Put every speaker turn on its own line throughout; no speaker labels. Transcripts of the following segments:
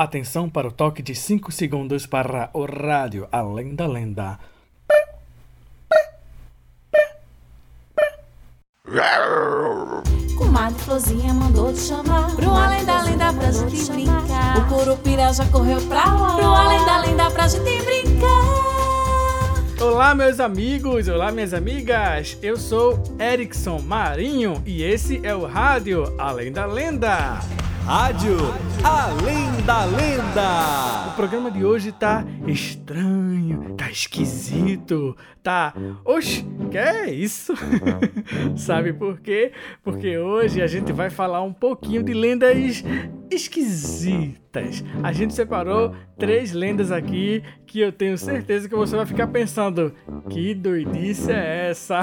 Atenção para o toque de 5 segundos para o rádio Além da Lenda.
Comadre Flozinha mandou te chamar. Pro Além da Lenda pra gente brincar. O Curupira já correu pra lá. Pro Além da Lenda pra gente brincar.
Olá meus amigos, olá minhas amigas. Eu sou Erickson Marinho E esse é o Rádio Além da Lenda
Rádio Além da Lenda.
O programa de hoje tá estranho, tá esquisito, tá. Oxi, que é isso? Sabe por quê? Porque hoje a gente vai falar um pouquinho de lendas esquisitas. A gente separou três lendas aqui que eu tenho certeza que você vai ficar pensando: que doidice é essa?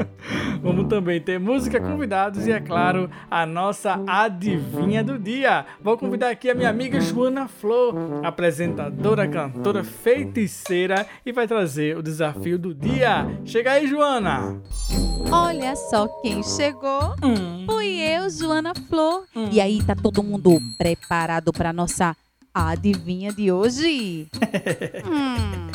Vamos também ter música, convidados e, é claro, a nossa adivinha do dia. Vou convidar aqui a minha amiga Joana Flor, apresentadora, cantora, feiticeira, e vai trazer o desafio do dia. Chega aí, Joana!
Olha só quem chegou. Hum. Fui eu, Joana Flor. Hum. E aí, tá todo mundo preparado para nossa adivinha de hoje? hum,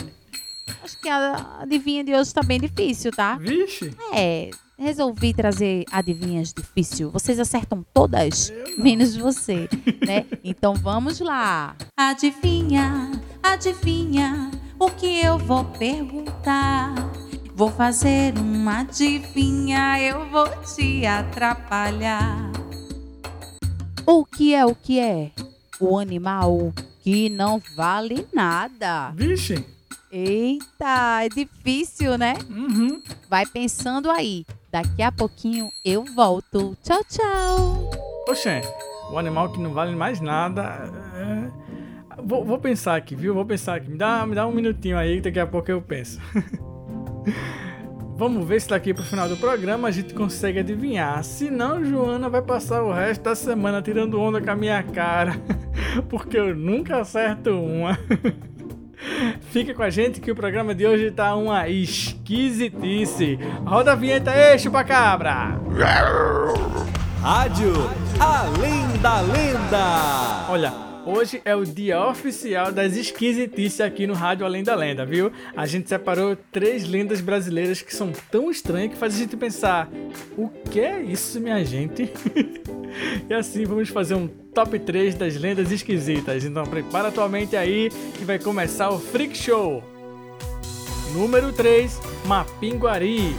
acho que a adivinha de hoje tá bem difícil, tá?
Vixe!
É, resolvi trazer adivinhas difícil. Vocês acertam todas, menos você, né? Então vamos lá. Adivinha, adivinha o que eu vou perguntar. Vou fazer uma adivinha, eu vou te atrapalhar. O que é o que é? O animal que não vale nada.
Vixe!
Eita, é difícil, né?
Uhum.
Vai pensando aí. Daqui a pouquinho eu volto. Tchau, tchau.
Oxê, o animal que não vale mais nada. Vou, vou, pensar aqui, viu? Vou pensar aqui. Me dá, me dá um minutinho aí, daqui a pouco eu penso. Vamos ver se daqui pro final do programa a gente consegue adivinhar. Se não, Joana vai passar o resto da semana tirando onda com a minha cara. Porque eu nunca acerto uma. Fica com a gente que o programa de hoje tá uma esquisitice. Roda a vinheta aí, chupacabra!
Rádio Além da Lenda!
Olha, Hoje é o dia oficial das esquisitices aqui no Rádio Além da Lenda, viu? A gente separou três lendas brasileiras que são tão estranhas que faz a gente pensar: o que é isso, minha gente? e assim vamos fazer um top 3 das lendas esquisitas. Então prepara atualmente aí que vai começar o Freak Show. Número 3, Mapinguari.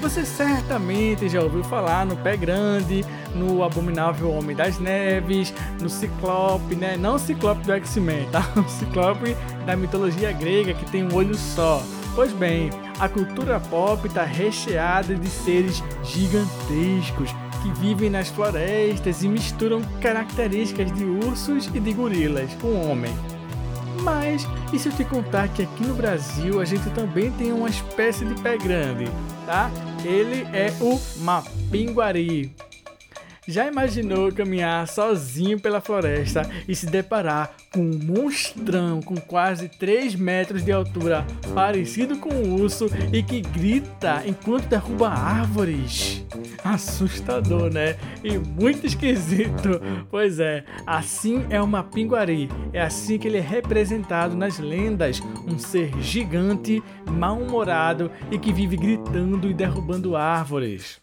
Você certamente já ouviu falar no Pé Grande, no Abominável Homem das Neves, no Ciclope, né? Não o Ciclope do X-Men, tá? O Ciclope da mitologia grega que tem um olho só. Pois bem, a cultura pop está recheada de seres gigantescos que vivem nas florestas e misturam características de ursos e de gorilas com o homem. Mas e se eu te contar que aqui no Brasil a gente também tem uma espécie de pé grande, tá? Ele é o Mapinguari. Já imaginou caminhar sozinho pela floresta e se deparar com um monstrão com quase 3 metros de altura, parecido com um urso e que grita enquanto derruba árvores? Assustador, né? E muito esquisito. Pois é, assim é uma pinguari. É assim que ele é representado nas lendas: um ser gigante, mal-humorado e que vive gritando e derrubando árvores.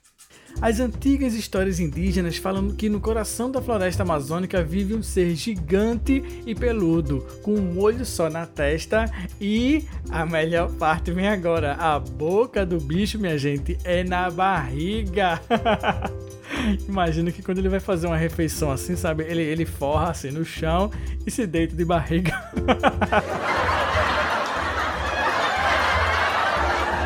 As antigas histórias indígenas falam que no coração da floresta amazônica vive um ser gigante e peludo, com um olho só na testa e a melhor parte vem agora, a boca do bicho, minha gente, é na barriga. Imagina que quando ele vai fazer uma refeição assim, sabe, ele, ele forra assim no chão e se deita de barriga.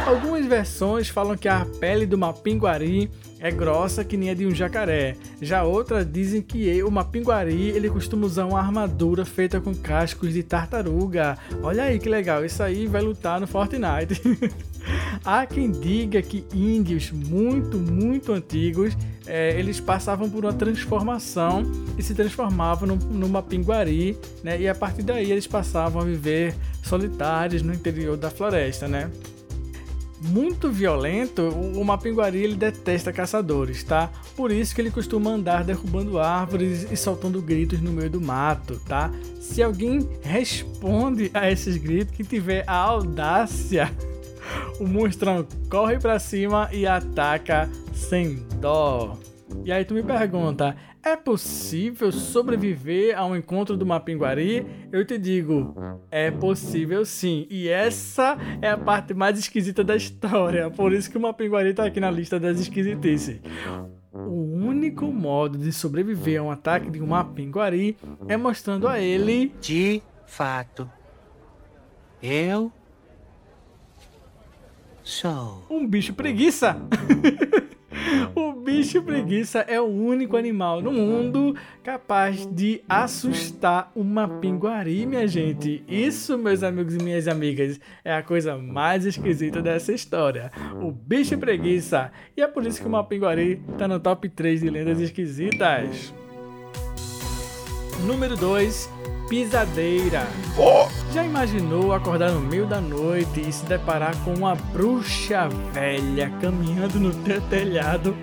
Algumas versões falam que a pele do mapinguari é grossa que nem a de um jacaré. Já outras dizem que o mapinguari ele costuma usar uma armadura feita com cascos de tartaruga. Olha aí que legal, isso aí vai lutar no Fortnite. Há quem diga que índios muito, muito antigos é, eles passavam por uma transformação e se transformavam num, numa pinguari, né? E a partir daí eles passavam a viver solitários no interior da floresta, né? Muito violento, o Mapinguari ele detesta caçadores, tá? Por isso que ele costuma andar derrubando árvores e soltando gritos no meio do mato, tá? Se alguém responde a esses gritos, que tiver a audácia, o monstrão corre para cima e ataca sem dó. E aí tu me pergunta, é possível sobreviver a um encontro do Mapinguari? Eu te digo, é possível sim. E essa é a parte mais esquisita da história. Por isso que o Mapinguari tá aqui na lista das esquisitices. O único modo de sobreviver a um ataque de um Mapinguari é mostrando a ele.
De fato, eu sou.
Um bicho preguiça! O bicho preguiça é o único animal no mundo capaz de assustar uma pinguari, minha gente. Isso, meus amigos e minhas amigas, é a coisa mais esquisita dessa história. O bicho preguiça. E é por isso que uma pinguari tá no top 3 de lendas esquisitas. Número 2, pisadeira. Já imaginou acordar no meio da noite e se deparar com uma bruxa velha caminhando no teu telhado?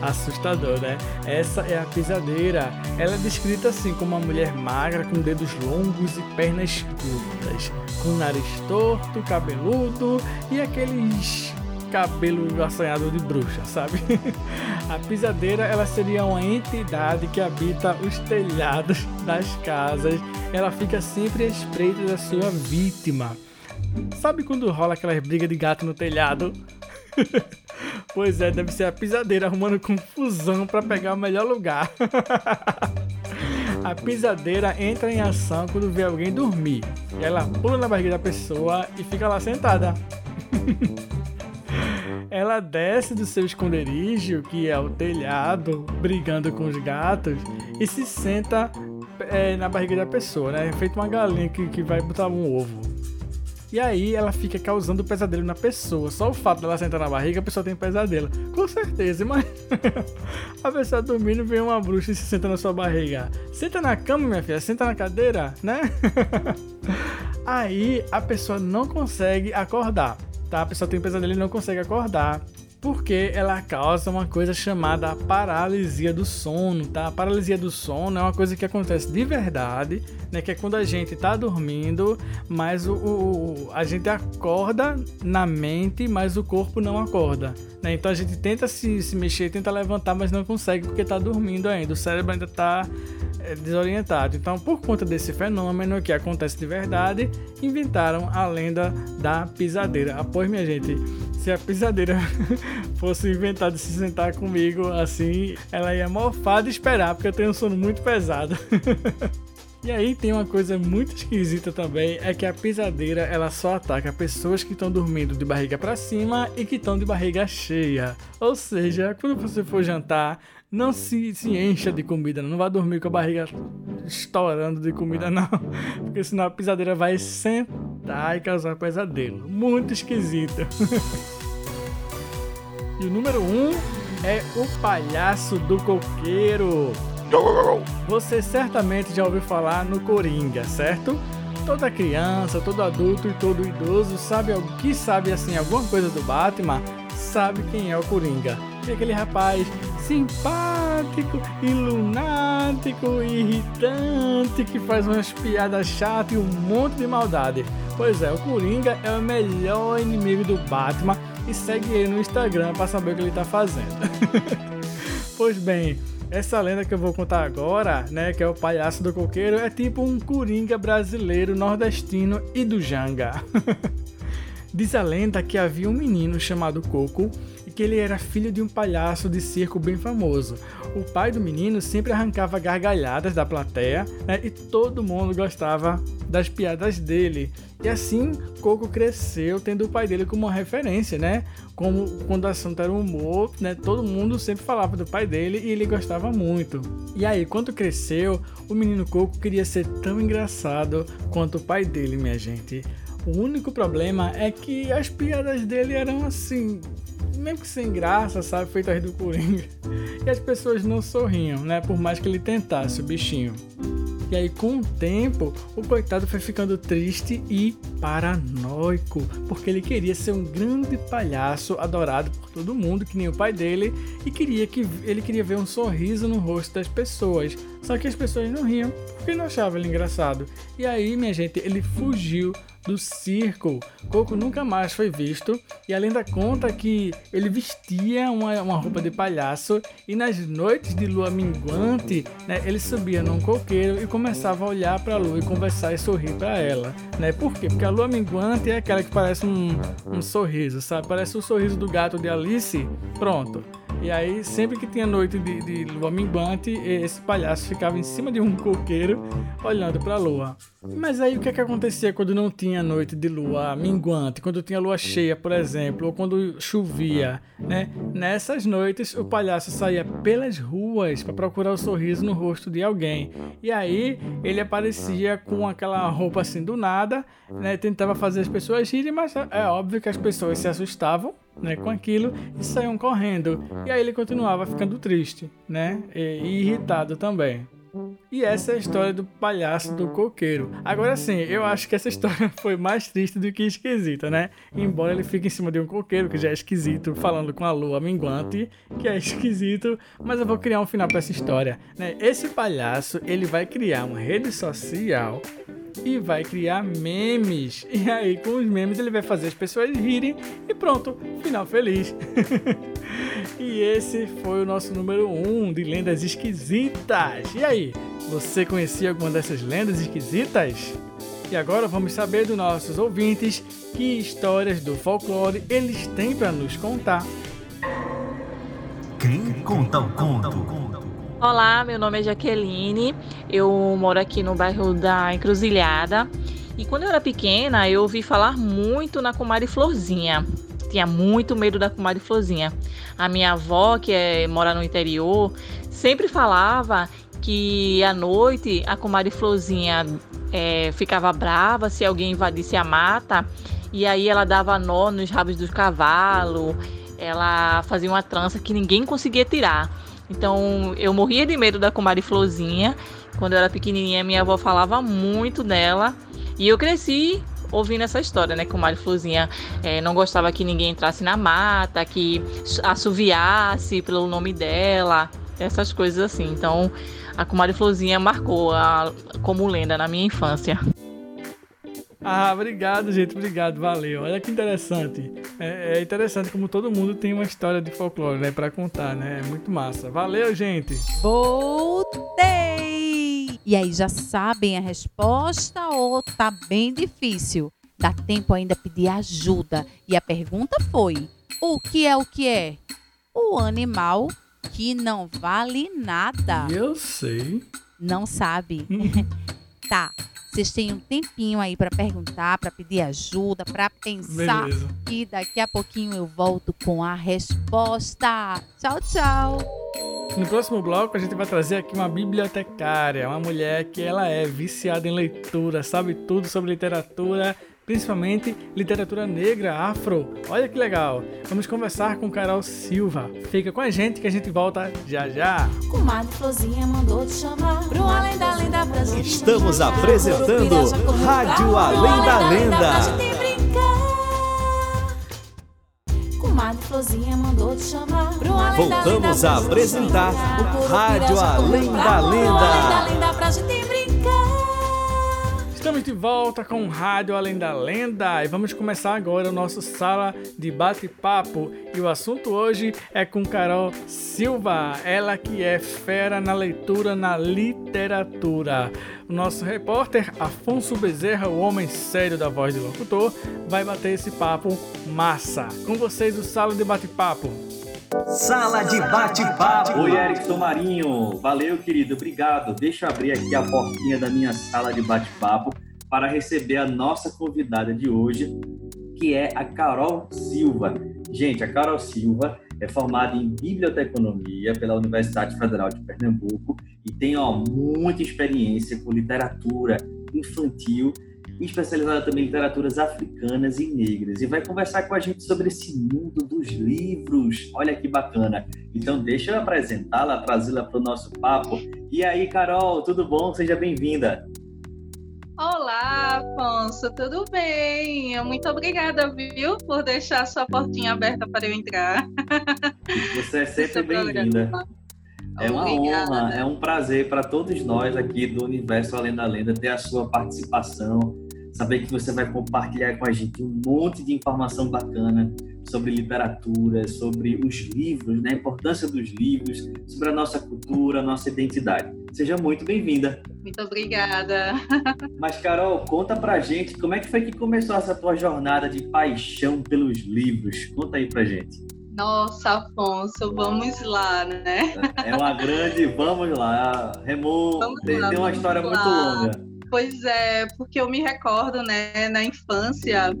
Assustador, né? Essa é a pisadeira. Ela é descrita assim como uma mulher magra com dedos longos e pernas curtas, com nariz torto, cabeludo e aqueles cabelo assanhado de bruxa, sabe? A pisadeira ela seria uma entidade que habita os telhados das casas. Ela fica sempre à espreita da sua vítima. Sabe quando rola aquelas brigas de gato no telhado? pois é, deve ser a pisadeira arrumando confusão para pegar o melhor lugar. a pisadeira entra em ação quando vê alguém dormir. Ela pula na barriga da pessoa e fica lá sentada. Ela desce do seu esconderijo, que é o telhado, brigando com os gatos, e se senta é, na barriga da pessoa, né? Feito uma galinha que, que vai botar um ovo. E aí ela fica causando pesadelo na pessoa. Só o fato dela sentar na barriga, a pessoa tem pesadelo. Com certeza, mas a pessoa dormindo vem uma bruxa e se senta na sua barriga. Senta na cama, minha filha, senta na cadeira, né? aí a pessoa não consegue acordar tá? A pessoa tem um pesadelo e não consegue acordar. Porque ela causa uma coisa chamada paralisia do sono, tá? A paralisia do sono é uma coisa que acontece de verdade, né? Que é quando a gente tá dormindo, mas o, o a gente acorda na mente, mas o corpo não acorda. Né? Então a gente tenta se, se mexer, tenta levantar, mas não consegue porque tá dormindo ainda. O cérebro ainda tá desorientado. Então, por conta desse fenômeno que acontece de verdade, inventaram a lenda da pisadeira. Após, minha gente, se a pisadeira fosse inventada de se sentar comigo assim, ela ia mofar de esperar, porque eu tenho um sono muito pesado. E aí tem uma coisa muito esquisita também, é que a pisadeira ela só ataca pessoas que estão dormindo de barriga para cima e que estão de barriga cheia. Ou seja, quando você for jantar, não se, se encha de comida, não vá dormir com a barriga estourando de comida, não. Porque senão a pisadeira vai sentar e causar pesadelo. Muito esquisito. e o número 1 um é o palhaço do coqueiro. Você certamente já ouviu falar no Coringa, certo? Toda criança, todo adulto e todo idoso sabe que sabe assim alguma coisa do Batman, sabe quem é o Coringa. É aquele rapaz simpático e lunático e irritante que faz umas piadas chatas e um monte de maldade. Pois é, o Coringa é o melhor inimigo do Batman e segue ele no Instagram para saber o que ele está fazendo. pois bem, essa lenda que eu vou contar agora, né, que é o palhaço do coqueiro, é tipo um coringa brasileiro nordestino e do Janga. Diz a lenda que havia um menino chamado Coco que ele era filho de um palhaço de circo bem famoso. O pai do menino sempre arrancava gargalhadas da plateia né, e todo mundo gostava das piadas dele. E assim, Coco cresceu tendo o pai dele como uma referência, né? Como quando o assunto era humor, né? Todo mundo sempre falava do pai dele e ele gostava muito. E aí, quando cresceu, o menino Coco queria ser tão engraçado quanto o pai dele, minha gente. O único problema é que as piadas dele eram assim, meio que sem graça, sabe? Feitas do Coringa. E as pessoas não sorriam, né? Por mais que ele tentasse, o bichinho. E aí, com o tempo, o coitado foi ficando triste e paranoico, porque ele queria ser um grande palhaço adorado por todo mundo, que nem o pai dele, e queria que ele queria ver um sorriso no rosto das pessoas. Só que as pessoas não riam, porque não achavam ele engraçado. E aí, minha gente, ele fugiu do circo. Coco nunca mais foi visto e a lenda conta que ele vestia uma, uma roupa de palhaço e nas noites de lua minguante, né, ele subia num coqueiro e começava a olhar para a lua e conversar e sorrir para ela, né? Por quê? Porque a lua minguante é aquela que parece um, um sorriso, sabe? Parece o sorriso do gato de Alice. Pronto. E aí, sempre que tinha noite de, de lua minguante, esse palhaço ficava em cima de um coqueiro olhando para a lua. Mas aí o que, é que acontecia quando não tinha noite de lua minguante, quando tinha lua cheia, por exemplo, ou quando chovia, né? Nessas noites o palhaço saía pelas ruas para procurar o sorriso no rosto de alguém. E aí ele aparecia com aquela roupa assim do nada, né? Tentava fazer as pessoas rirem, mas é óbvio que as pessoas se assustavam né, com aquilo e saíam correndo. E aí ele continuava ficando triste, né, e, irritado também. E essa é a história do palhaço do coqueiro. Agora sim, eu acho que essa história foi mais triste do que esquisita, né? Embora ele fique em cima de um coqueiro, que já é esquisito, falando com a lua minguante, que é esquisito, mas eu vou criar um final para essa história, né? Esse palhaço, ele vai criar uma rede social e vai criar memes. E aí, com os memes, ele vai fazer as pessoas rirem e pronto, final feliz. e esse foi o nosso número 1 um de lendas esquisitas. E aí, você conhecia alguma dessas lendas esquisitas? E agora vamos saber dos nossos ouvintes que histórias do folclore eles têm para nos contar.
Quem conta o conto?
Olá, meu nome é Jaqueline, eu moro aqui no bairro da Encruzilhada e quando eu era pequena eu ouvi falar muito na comadre Florzinha. Tinha muito medo da comadre Florzinha. A minha avó, que é, mora no interior, sempre falava que à noite a comadre Florzinha é, ficava brava se alguém invadisse a mata e aí ela dava nó nos rabos dos cavalos, ela fazia uma trança que ninguém conseguia tirar. Então eu morria de medo da comadre Florzinha. Quando eu era pequenininha, minha avó falava muito dela. E eu cresci ouvindo essa história, né? Que o Mário Florzinha é, não gostava que ninguém entrasse na mata, que assoviasse pelo nome dela, essas coisas assim. Então, a comadre Florzinha marcou a, como lenda na minha infância.
Ah, obrigado, gente. Obrigado, valeu. Olha que interessante. É, é, interessante como todo mundo tem uma história de folclore, né, para contar, né? É muito massa. Valeu, gente.
Voltei! E aí, já sabem a resposta ou tá bem difícil? Dá tempo ainda pedir ajuda. E a pergunta foi: o que é o que é? O animal que não vale nada.
Eu sei.
Não sabe? tá. Vocês têm um tempinho aí para perguntar, para pedir ajuda, para pensar.
Beleza.
E daqui a pouquinho eu volto com a resposta. Tchau, tchau.
No próximo bloco a gente vai trazer aqui uma bibliotecária, uma mulher que ela é viciada em leitura, sabe tudo sobre literatura principalmente literatura negra, afro. Olha que legal! Vamos conversar com Carol Silva. Fica com a gente que a gente volta já já.
Comadre Flozinha mandou te chamar pro Além da Lenda pra gente
Estamos apresentando Rádio Além da Lenda.
gente brincar. Comadre Flozinha mandou te chamar pro Além da Lenda
Voltamos a apresentar Rádio Além da Lenda.
Além da Lenda pra gente
de volta com Rádio Além da Lenda e vamos começar agora o nosso sala de bate-papo. E o assunto hoje é com Carol Silva, ela que é fera na leitura, na literatura. O nosso repórter Afonso Bezerra, o homem sério da voz de locutor, vai bater esse papo massa. Com vocês o sala de bate-papo.
Sala de bate-papo.
Oi, Erickson Marinho. Valeu, querido. Obrigado. Deixa eu abrir aqui a portinha da minha sala de bate-papo para receber a nossa convidada de hoje, que é a Carol Silva. Gente, a Carol Silva é formada em biblioteconomia pela Universidade Federal de Pernambuco e tem ó, muita experiência com literatura infantil especializada também em literaturas africanas e negras, e vai conversar com a gente sobre esse mundo dos livros. Olha que bacana. Então, deixa eu apresentá-la, trazê-la para o nosso papo. E aí, Carol, tudo bom? Seja bem-vinda.
Olá, Afonso, tudo bem? Muito obrigada, viu, por deixar a sua portinha aberta para eu entrar.
Você é sempre bem-vinda. É uma Obrigada. honra, é um prazer para todos nós aqui do Universo Além da Lenda ter a sua participação, saber que você vai compartilhar com a gente um monte de informação bacana sobre literatura, sobre os livros, né? a importância dos livros, sobre a nossa cultura, a nossa identidade. Seja muito bem-vinda.
Muito obrigada.
Mas, Carol, conta pra gente como é que foi que começou essa tua jornada de paixão pelos livros. Conta aí pra gente.
Nossa, Afonso, vamos lá, né?
É uma grande, vamos lá. Remou, tem, lá, tem uma história lá. muito longa.
Pois é, porque eu me recordo, né, na infância,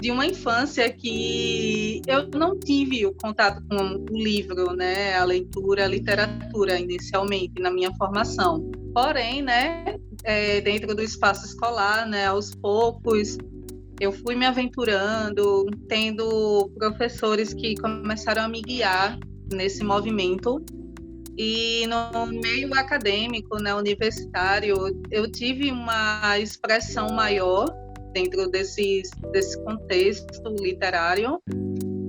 de uma infância que eu não tive o contato com o livro, né, a leitura, a literatura inicialmente na minha formação. Porém, né, é, dentro do espaço escolar, né, aos poucos eu fui me aventurando, tendo professores que começaram a me guiar nesse movimento. E no meio acadêmico, né, universitário, eu tive uma expressão maior dentro desse, desse contexto literário.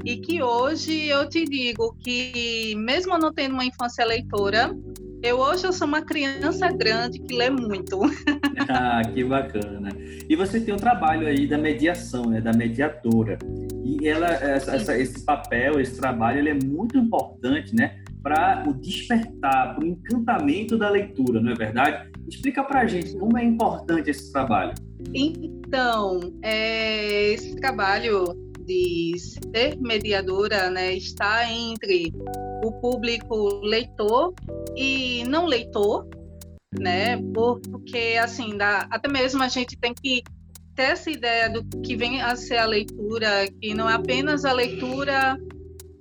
E que hoje eu te digo que, mesmo não tendo uma infância leitora, eu hoje eu sou uma criança grande que lê muito.
ah, que bacana. E você tem um trabalho aí da mediação, né, da mediadora. E ela, essa, essa, esse papel, esse trabalho, ele é muito importante, né, para o despertar, para o encantamento da leitura, não é verdade? Explica para a gente como é importante esse trabalho.
Então, é, esse trabalho de ser mediadora, né, está entre o público leitor e não leitor, né? Porque assim, dá, até mesmo a gente tem que ter essa ideia do que vem a ser a leitura, que não é apenas a leitura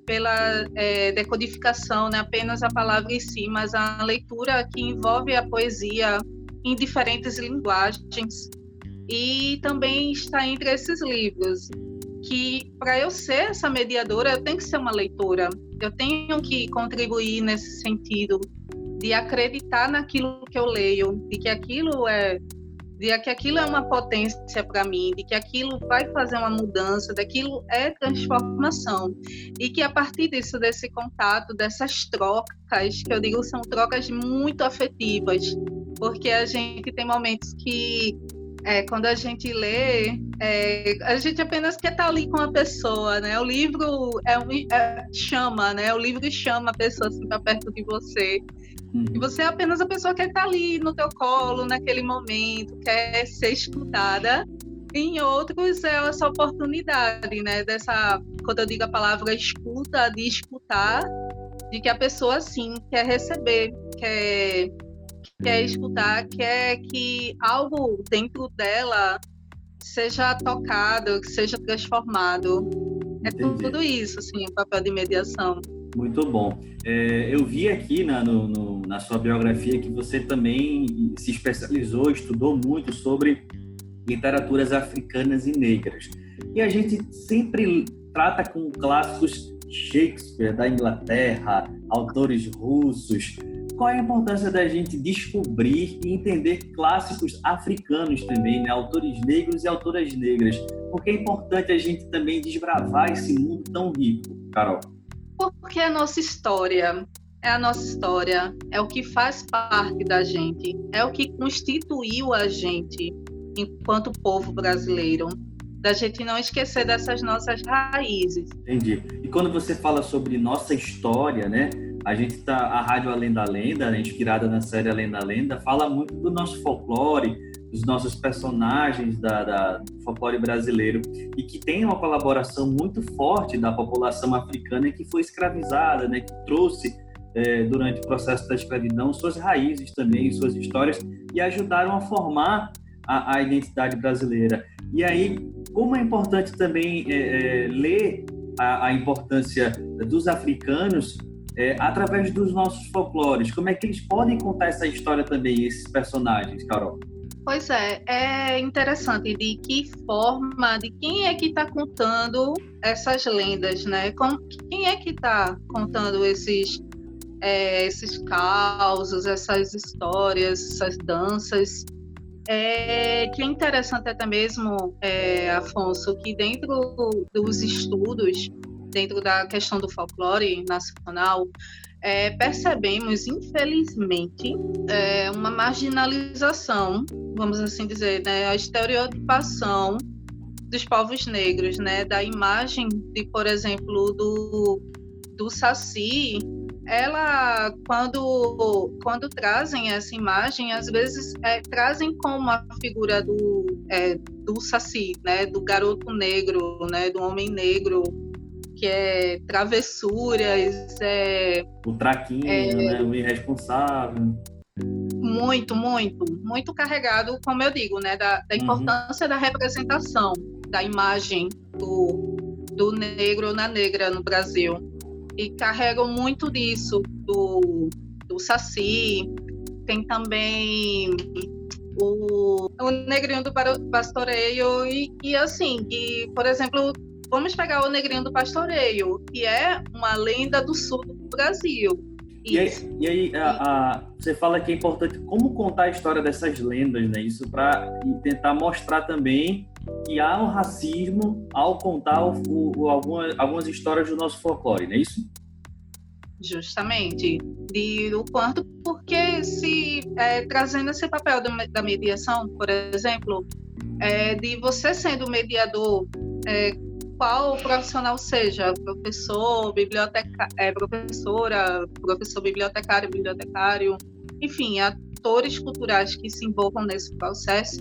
pela é, decodificação, né? apenas a palavra em si, mas a leitura que envolve a poesia em diferentes linguagens. E também está entre esses livros que para eu ser essa mediadora, eu tenho que ser uma leitora. Eu tenho que contribuir nesse sentido de acreditar naquilo que eu leio, de que aquilo é de que aquilo é uma potência para mim, de que aquilo vai fazer uma mudança, daquilo é transformação. E que a partir disso, desse contato, dessas trocas, que eu digo são trocas muito afetivas, porque a gente tem momentos que é, quando a gente lê, é, a gente apenas quer estar ali com a pessoa, né? O livro é, é chama, né? O livro chama a pessoa assim para perto de você. E você é apenas a pessoa que estar ali no teu colo, naquele momento, quer ser escutada. Em outros é essa oportunidade, né? Dessa, quando eu digo a palavra escuta, de escutar, de que a pessoa sim quer receber, quer quer escutar, quer que algo dentro dela seja tocado, que seja transformado. É Entendi. tudo isso, assim, o papel de mediação.
Muito bom. É, eu vi aqui na, no, no, na sua biografia que você também se especializou, estudou muito sobre literaturas africanas e negras. E a gente sempre trata com clássicos Shakespeare da Inglaterra, autores russos, qual é a importância da gente descobrir e entender clássicos africanos também, né? autores negros e autoras negras? Porque é importante a gente também desbravar esse mundo tão rico, Carol.
Porque é a nossa história é a nossa história, é o que faz parte da gente, é o que constituiu a gente enquanto povo brasileiro. Da gente não esquecer dessas nossas raízes.
Entendi. E quando você fala sobre nossa história, né? A gente tá a rádio Além da Lenda, né, inspirada na série Além da Lenda, fala muito do nosso folclore, dos nossos personagens da, da, do folclore brasileiro e que tem uma colaboração muito forte da população africana que foi escravizada, né, que trouxe é, durante o processo da escravidão suas raízes também, suas histórias e ajudaram a formar a, a identidade brasileira. E aí, como é importante também é, é, ler a, a importância dos africanos é, através dos nossos folclores. Como é que eles podem contar essa história também, esses personagens, Carol?
Pois é, é interessante de que forma, de quem é que está contando essas lendas, né? Com, quem é que está contando esses, é, esses causos, essas histórias, essas danças? É, que é interessante até mesmo, é, Afonso, que dentro dos estudos, dentro da questão do folclore nacional, é, percebemos, infelizmente, é, uma marginalização, vamos assim dizer, né, a estereotipação dos povos negros, né, da imagem de, por exemplo, do, do Saci, ela, quando, quando trazem essa imagem, às vezes é, trazem como a figura do, é, do Saci, né, do garoto negro, né, do homem negro, que é travessuras, é...
O traquinho, é... né? O irresponsável.
Muito, muito, muito carregado, como eu digo, né? Da, da uhum. importância uhum. da representação, da imagem do, do negro ou na negra no Brasil. E carregam muito disso, do, do Saci, tem também o, o negrinho do pastoreio e, e assim, e, por exemplo, Vamos pegar o Negrinho do Pastoreio, que é uma lenda do sul do Brasil.
E aí, e aí a, a, você fala que é importante como contar a história dessas lendas, né? Isso para tentar mostrar também que há um racismo ao contar o, o, algumas, algumas histórias do nosso folclore, não é isso?
Justamente. De o quanto, porque se é, trazendo esse papel da mediação, por exemplo, é, de você sendo mediador, é, qual profissional seja, professor, biblioteca, é, professora, professor bibliotecário, bibliotecário, enfim, atores culturais que se envolvam nesse processo,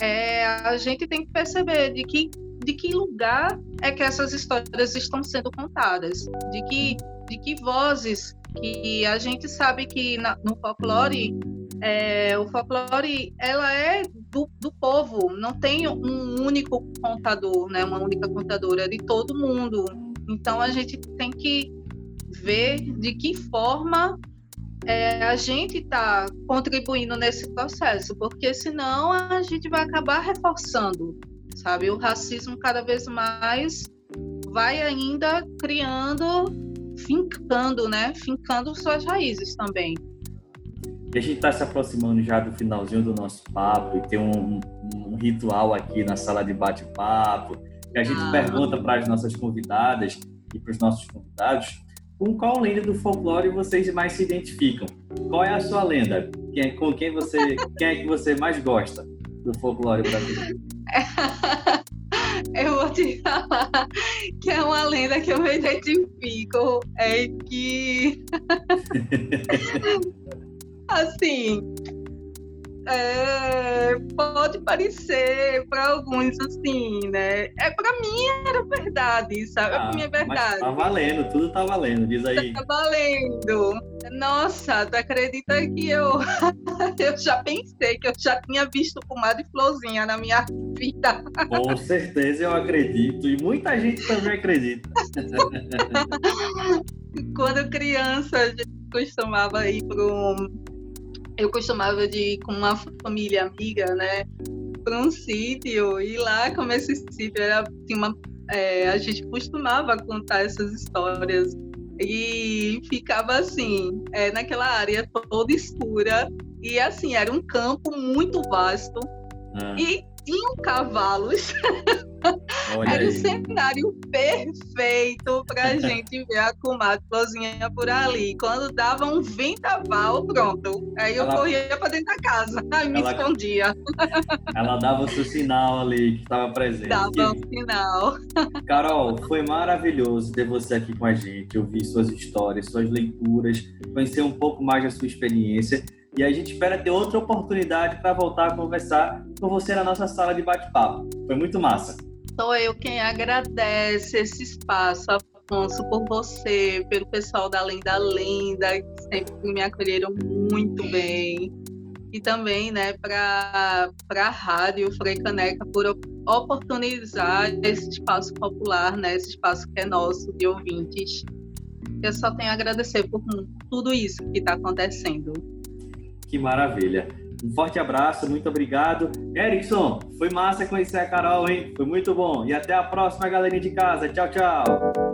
é, a gente tem que perceber de que, de que lugar é que essas histórias estão sendo contadas, de que, de que vozes que a gente sabe que na, no folclore é, o folclore ela é do, do, povo, não tem um único contador, né, uma única contadora, é de todo mundo. Então a gente tem que ver de que forma é, a gente está contribuindo nesse processo, porque senão a gente vai acabar reforçando, sabe? O racismo cada vez mais vai ainda criando, fincando, né? Fincando suas raízes também.
E a gente está se aproximando já do finalzinho do nosso papo e tem um, um ritual aqui na sala de bate-papo que a gente ah. pergunta para as nossas convidadas e para os nossos convidados com qual lenda do folclore vocês mais se identificam? Qual é a sua lenda? Quem, é, com quem você, quem é que você mais gosta do folclore brasileiro?
Eu vou te falar que é uma lenda que eu me identifico. É que assim, é, pode parecer para alguns assim, né? É para mim era verdade, sabe? Ah, pra mim é verdade.
tá valendo, tudo tá valendo, diz aí.
Tá valendo. Nossa, tu acredita que eu eu já pensei que eu já tinha visto de Florzinha na minha vida.
Com certeza eu acredito e muita gente também acredita.
Quando criança, a gente costumava ir para um eu costumava de ir com uma família amiga, né, para um sítio e lá, como esse sítio era, tinha uma, é, a gente costumava contar essas histórias e ficava assim, é, naquela área toda escura e assim era um campo muito vasto ah. e tinham cavalos. Olha Era o cenário perfeito para a gente ver a comadre cozinha por ali. Quando dava um vendaval, pronto. Aí eu ela... corria para dentro da casa, aí me ela... escondia.
Ela dava o seu sinal ali que estava presente.
Dava um sinal.
Carol, foi maravilhoso ter você aqui com a gente, ouvir suas histórias, suas leituras, conhecer um pouco mais da sua experiência. E a gente espera ter outra oportunidade para voltar a conversar com você na nossa sala de bate-papo. Foi muito massa.
Sou eu quem agradece esse espaço, Afonso, por você, pelo pessoal da Além da Lenda, que sempre me acolheram muito bem. E também né, para a Rádio Caneca por oportunizar esse espaço popular, né, esse espaço que é nosso, de ouvintes. Eu só tenho a agradecer por tudo isso que está acontecendo.
Que maravilha. Um forte abraço, muito obrigado. Erickson, foi massa conhecer a Carol, hein? Foi muito bom. E até a próxima, galerinha de casa. Tchau, tchau.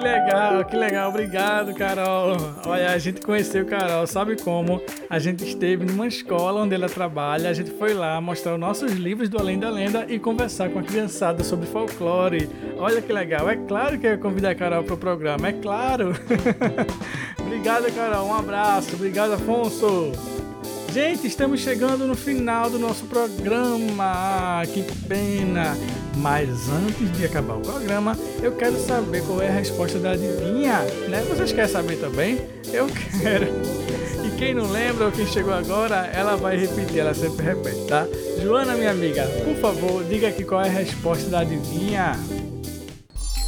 Que legal, que legal. Obrigado, Carol. Olha, a gente conheceu Carol, sabe como? A gente esteve numa escola onde ela trabalha, a gente foi lá mostrar os nossos livros do Além da Lenda e conversar com a criançada sobre folclore. Olha que legal. É claro que eu ia convidar a Carol para o programa, é claro. Obrigado, Carol. Um abraço. Obrigado, Afonso. Gente, estamos chegando no final do nosso programa. Ah, que pena! Mas antes de acabar o programa, eu quero saber qual é a resposta da adivinha, né? Vocês querem saber também? Eu quero. E quem não lembra ou quem chegou agora, ela vai repetir, ela sempre repete, tá? Joana, minha amiga, por favor, diga aqui qual é a resposta da adivinha.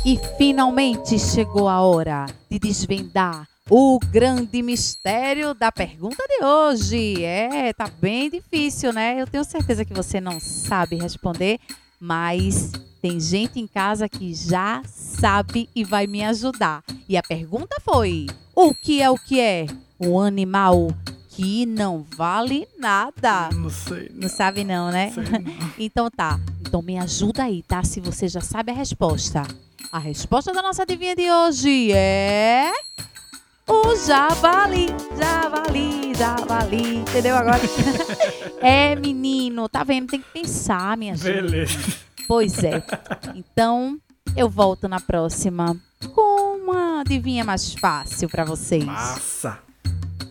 E finalmente chegou a hora de desvendar o grande mistério da pergunta de hoje. É, tá bem difícil, né? Eu tenho certeza que você não sabe responder, mas tem gente em casa que já sabe e vai me ajudar. E a pergunta foi: o que é o que é? Um animal que não vale nada.
Não sei.
Não sabe não, né?
Não.
Então tá. Então me ajuda aí, tá? Se você já sabe a resposta. A resposta da nossa adivinha de hoje é o javali, javali, javali. Entendeu agora? é, menino, tá vendo? Tem que pensar, minha gente.
Beleza.
Pois é. Então, eu volto na próxima com uma adivinha mais fácil pra vocês.
Massa.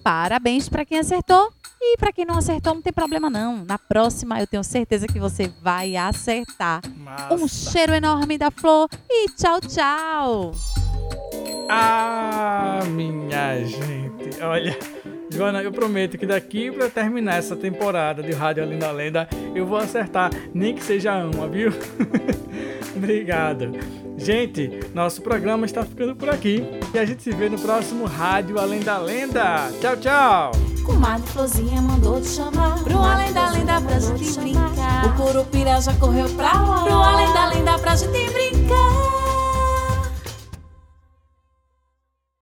Parabéns pra quem acertou. E pra quem não acertou, não tem problema não. Na próxima, eu tenho certeza que você vai acertar.
Massa.
Um cheiro enorme da flor e tchau, tchau.
Ah, minha gente. Olha, Joana, eu prometo que daqui pra terminar essa temporada de Rádio Além da Lenda, eu vou acertar, nem que seja uma, viu? Obrigado. Gente, nosso programa está ficando por aqui e a gente se vê no próximo Rádio Além da Lenda. Tchau, tchau.
Comadre Florzinha mandou te chamar Pro além da lenda pra gente brincar O Curupira já correu pra lá Pro além da lenda pra gente brincar